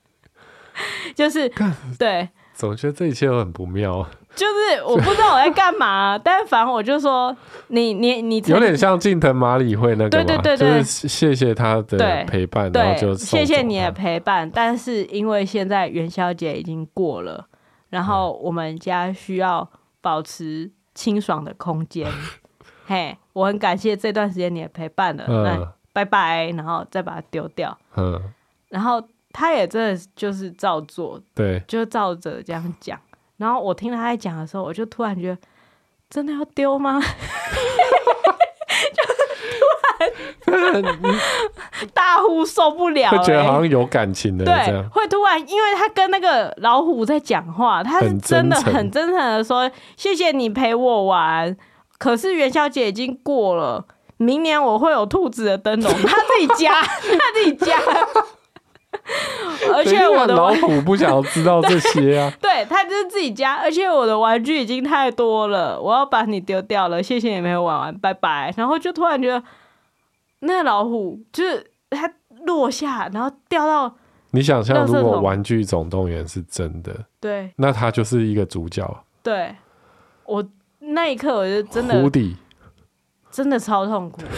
就是对，总觉得这一切都很不妙。就是我不知道我在干嘛，但反正我就说你你你有点像近藤麻里惠那个，对对对对，就是谢谢他的陪伴，然后就谢谢你的陪伴。但是因为现在元宵节已经过了，然后我们家需要保持清爽的空间。嘿，我很感谢这段时间你的陪伴了，那拜拜，然后再把它丢掉。嗯，然后他也真的就是照做，对，就照着这样讲。然后我听他在讲的时候，我就突然觉得，真的要丢吗？就突然 大呼受不了，欸，会觉得好像有感情的，对，会突然，因为他跟那个老虎在讲话，他是真的很真诚的说：“谢谢你陪我玩，可是元宵节已经过了，明年我会有兔子的灯笼，他自己加，他自己加。”而且我的老虎不想知道这些啊，对，对他就是自己家，而且我的玩具已经太多了，我要把你丢掉了，谢谢你没有玩完，拜拜。然后就突然觉得，那老虎就是它落下，然后掉到你想象，如果《玩具总动员》是真的，对，那他就是一个主角。对，我那一刻我就真的，胡迪真的超痛苦的，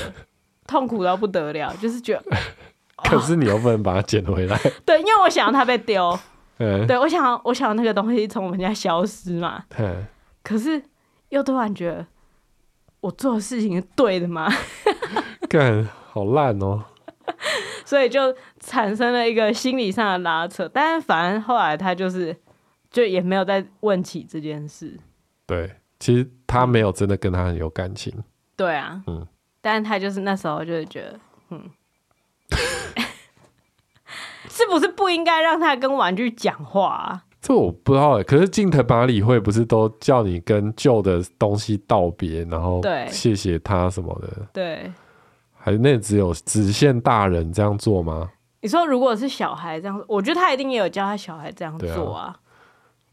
痛苦到不得了，就是觉得。可是你又不能把它捡回来。对，因为我想要它被丢。嗯，对，我想要，我想要那个东西从我们家消失嘛。嗯。可是又突然觉得，我做的事情是对的吗？干，好烂哦。所以就产生了一个心理上的拉扯，但是反正后来他就是，就也没有再问起这件事。对，其实他没有真的跟他很有感情。对啊。嗯。但是他就是那时候就是觉得，嗯。是不是不应该让他跟玩具讲话啊？这我不知道哎。可是近藤麻里惠不是都叫你跟旧的东西道别，然后谢谢他什么的？对，还是那只有只限大人这样做吗？你说如果是小孩这样，我觉得他一定也有教他小孩这样做啊。啊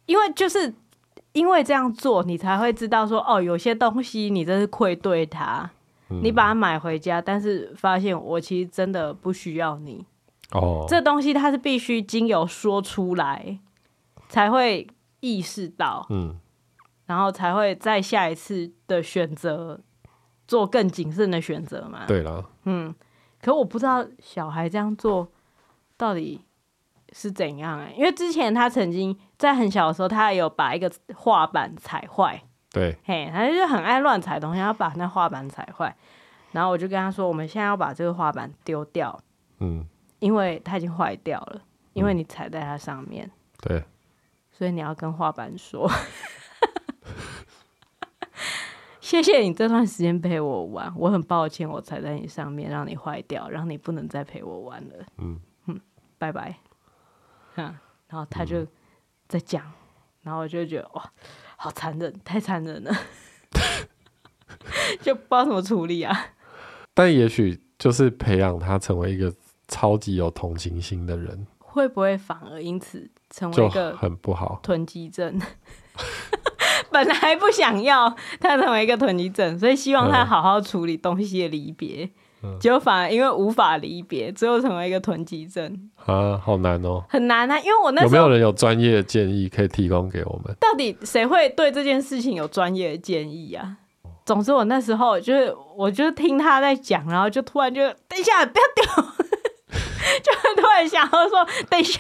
因为就是因为这样做，你才会知道说哦，有些东西你真是愧对他，嗯、你把它买回家，但是发现我其实真的不需要你。哦，这东西它是必须经由说出来才会意识到，嗯，然后才会在下一次的选择做更谨慎的选择嘛。对了，嗯，可我不知道小孩这样做到底是怎样哎、欸，因为之前他曾经在很小的时候，他有把一个画板踩坏。对，嘿，他就很爱乱踩东西，要把那画板踩坏。然后我就跟他说：“我们现在要把这个画板丢掉，嗯，因为它已经坏掉了，因为你踩在它上面。对，所以你要跟画板说，谢谢你这段时间陪我玩，我很抱歉我踩在你上面让你坏掉，让你不能再陪我玩了。嗯嗯，拜拜。嗯，然后他就在讲，然后我就觉得哇。”好残忍，太残忍了，就不知道怎么处理啊。但也许就是培养他成为一个超级有同情心的人，会不会反而因此成为一个很不好囤积症？本来不想要他成为一个囤积症，所以希望他好好处理东西的离别。嗯结果反而因为无法离别，最后成为一个囤积症啊，好难哦，很难啊！因为我那时候有没有人有专业的建议可以提供给我们？到底谁会对这件事情有专业的建议啊？总之我那时候就是，我就听他在讲，然后就突然就等一下，不要丢，就突然想要说等一下，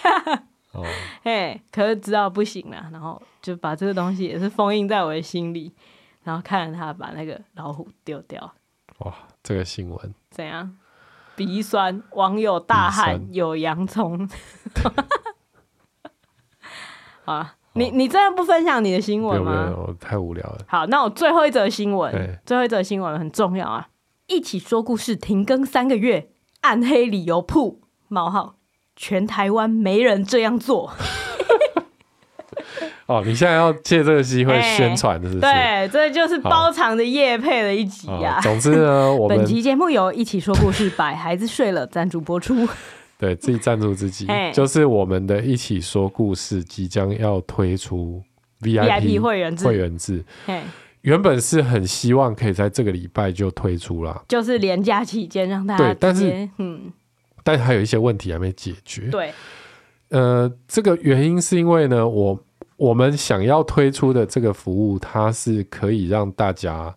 哦，哎，可是知道不行了，然后就把这个东西也是封印在我的心里，然后看着他把那个老虎丢掉，哇。这个新闻怎样？鼻酸，网友大喊有洋葱。啊，你你真的不分享你的新闻吗？没有，太无聊了。好，那我最后一则新闻，最后一则新闻很重要啊！一起说故事停更三个月，暗黑理由铺冒号，全台湾没人这样做。哦，你现在要借这个机会宣传的是不是？欸、对，这就是包场的夜配的一集呀、啊。总之呢，我们 本期节目由一起说故事把孩子睡了赞助播出。对自己赞助自己，就是我们的一起说故事即将要推出 VIP 会员制。会员制，原本是很希望可以在这个礼拜就推出了，就是连假期间让大家对，但是嗯，但还有一些问题还没解决。对，呃，这个原因是因为呢，我。我们想要推出的这个服务，它是可以让大家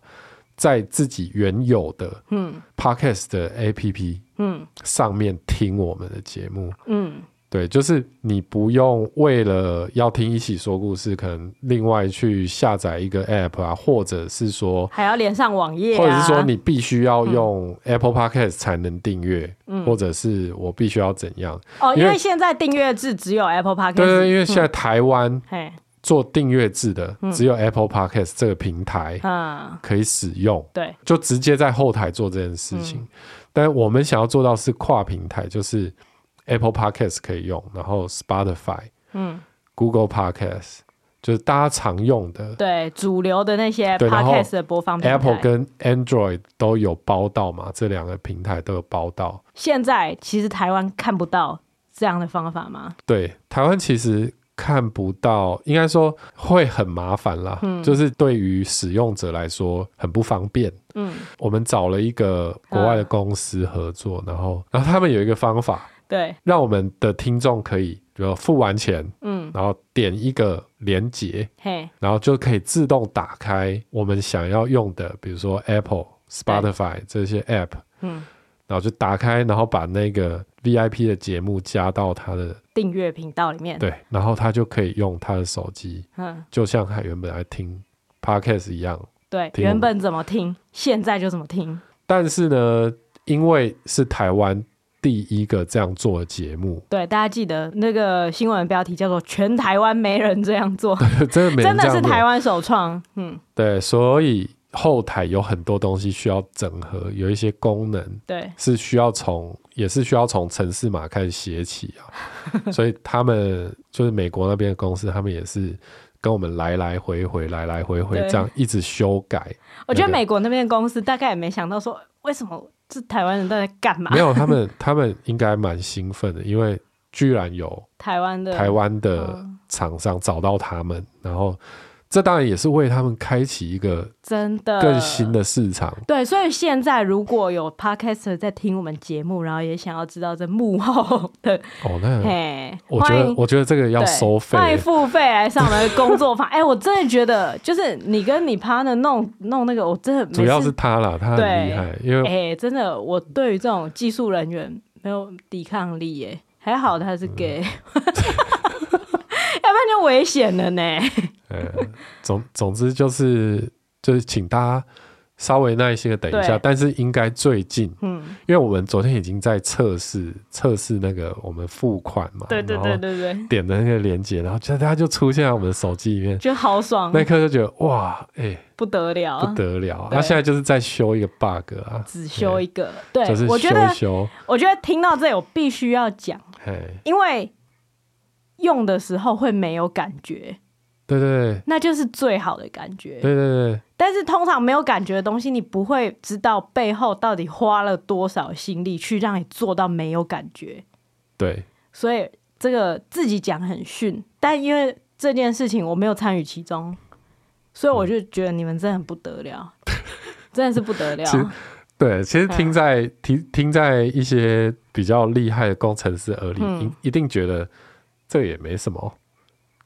在自己原有的嗯。Podcast 的 APP 嗯。上面听我们的节目。嗯。对，就是你不用为了要听一起说故事，可能另外去下载一个 App 啊，或者是说还要连上网页，或者是说你必须要用 Apple Podcast 才能订阅，嗯，或者是我必须要怎样？哦，因为现在订阅制只有 Apple Podcast，对对，因为现在台湾做订阅制的只有 Apple Podcast 这个平台可以使用，对，就直接在后台做这件事情。但我们想要做到是跨平台，就是。Apple Podcast 可以用，然后 Spotify、嗯、Google Podcast 就是大家常用的，对主流的那些 Podcast 的播放平台。Apple 跟 Android 都有包到嘛？这两个平台都有包到。现在其实台湾看不到这样的方法吗？对，台湾其实看不到，应该说会很麻烦啦。嗯，就是对于使用者来说很不方便。嗯，我们找了一个国外的公司合作，啊、然后然后他们有一个方法。对，让我们的听众可以，比如付完钱，嗯，然后点一个连接，嘿，然后就可以自动打开我们想要用的，比如说 Apple、Spotify 这些 App，嗯，然后就打开，然后把那个 VIP 的节目加到他的订阅频道里面，对，然后他就可以用他的手机，嗯，就像他原本来听 Podcast 一样，对，原本怎么听，现在就怎么听。但是呢，因为是台湾。第一个这样做的节目，对，大家记得那个新闻标题叫做“全台湾没人这样做”，真的没人做，真的是台湾首创。嗯，对，所以后台有很多东西需要整合，有一些功能，对，是需要从也是需要从城市码开始写起啊。所以他们就是美国那边的公司，他们也是跟我们来来回回，来来回回这样一直修改。我觉得美国那边的公司大概也没想到说为什么。这台湾人都在干嘛？没有，他们 他们应该蛮兴奋的，因为居然有台湾的台湾的厂商找到他们，然后这当然也是为他们开启一个真的更新的市场。对，所以现在如果有 Podcaster 在听我们节目，然后也想要知道这幕后的哦，那嘿，我觉得我觉得这个要收费，欢迎付费来上我们的工作坊。哎、欸，我真的觉得就是你跟你 partner 弄弄那个，我真的主要是他啦，他很厉害，因为哎、欸，真的我对于这种技术人员没有抵抗力耶，还好他是 gay。然就危险了呢。呃，总总之就是就是请大家稍微耐心的等一下，但是应该最近，嗯，因为我们昨天已经在测试测试那个我们付款嘛，对对对对对，点的那个链接，然后就它就出现在我们的手机里面，就好爽。那一刻就觉得哇，哎、欸，不得了，不得了。那现在就是在修一个 bug 啊，只修一个，对，就是修一修。我觉得，我觉得听到这里我必须要讲，因为。用的时候会没有感觉，对对对，那就是最好的感觉，对对对。但是通常没有感觉的东西，你不会知道背后到底花了多少心力去让你做到没有感觉。对，所以这个自己讲很逊，但因为这件事情我没有参与其中，所以我就觉得你们真的很不得了，嗯、真的是不得了。对，其实听在、嗯、听听在一些比较厉害的工程师耳里，一、嗯、一定觉得。这也没什么，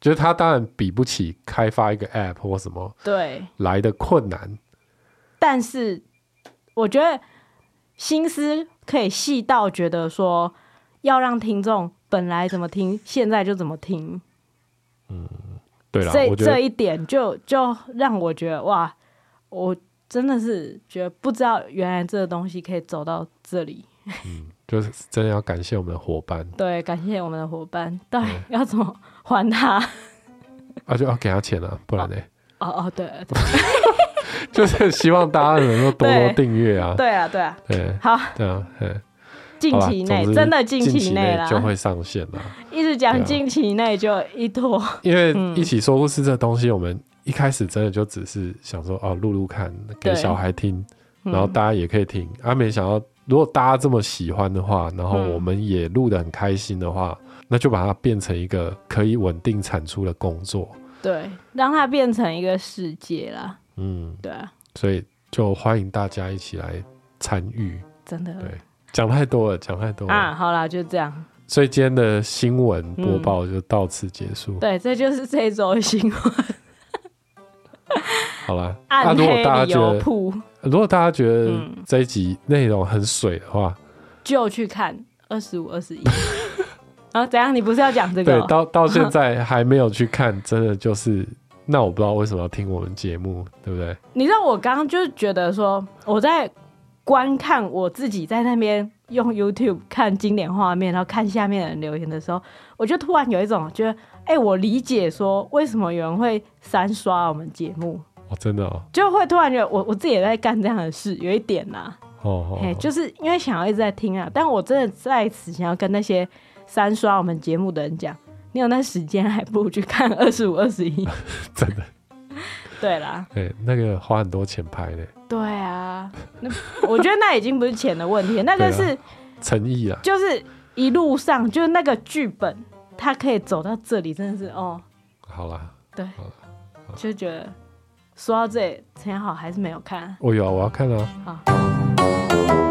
就是他当然比不起开发一个 App 或什么，对，来的困难。但是我觉得心思可以细到觉得说，要让听众本来怎么听，现在就怎么听。嗯，对了，这这一点就就让我觉得哇，我真的是觉得不知道原来这个东西可以走到这里。嗯。就是真的要感谢我们的伙伴，对，感谢我们的伙伴，到底要怎么还他？啊，就要给他钱了，不然呢？哦哦，对，对。就是希望大家能够多多订阅啊，对啊，对啊，对，好，对啊，近期内真的近期内就会上线了，一直讲近期内就一拖，因为一起说故事这东西，我们一开始真的就只是想说哦，录录看，给小孩听，然后大家也可以听，啊，没想到。如果大家这么喜欢的话，然后我们也录得很开心的话，嗯，那就把它变成一个可以稳定产出的工作。对，让它变成一个世界啦。嗯，对啊。所以就欢迎大家一起来参与。真的。对，讲太多了，讲太多了。啊，好啦，就这样。所以今天的新闻播报就到此结束。嗯，对，这就是这周的新闻。好了，那如果大家觉得，如果大家觉得这一集内容很水的话，就去看二十五、二十一。啊，怎样？你不是要讲这个？对，到到现在还没有去看，真的就是，那我不知道为什么要听我们节目，对不对？你知道我刚刚就是觉得说，我在观看我自己在那边用 YouTube 看经典画面，然后看下面的人留言的时候，我就突然有一种觉得。哎、欸，我理解说为什么有人会三刷我们节目哦，真的哦，就会突然觉得我我自己也在干这样的事，有一点呐、啊，哦哦，就是因为想要一直在听啊，但我真的在此想要跟那些三刷我们节目的人讲，你有那时间，还不如去看 二十五、二十一，真的，对啦，哎，那个花很多钱拍的，对啊，那我觉得那已经不是钱的问题，那个是诚意啊，就是一路上就是那个剧本。他可以走到这里，真的是哦。好了，对，就觉得说到这里，陈好还是没有看。我有，啊我要看啊。好。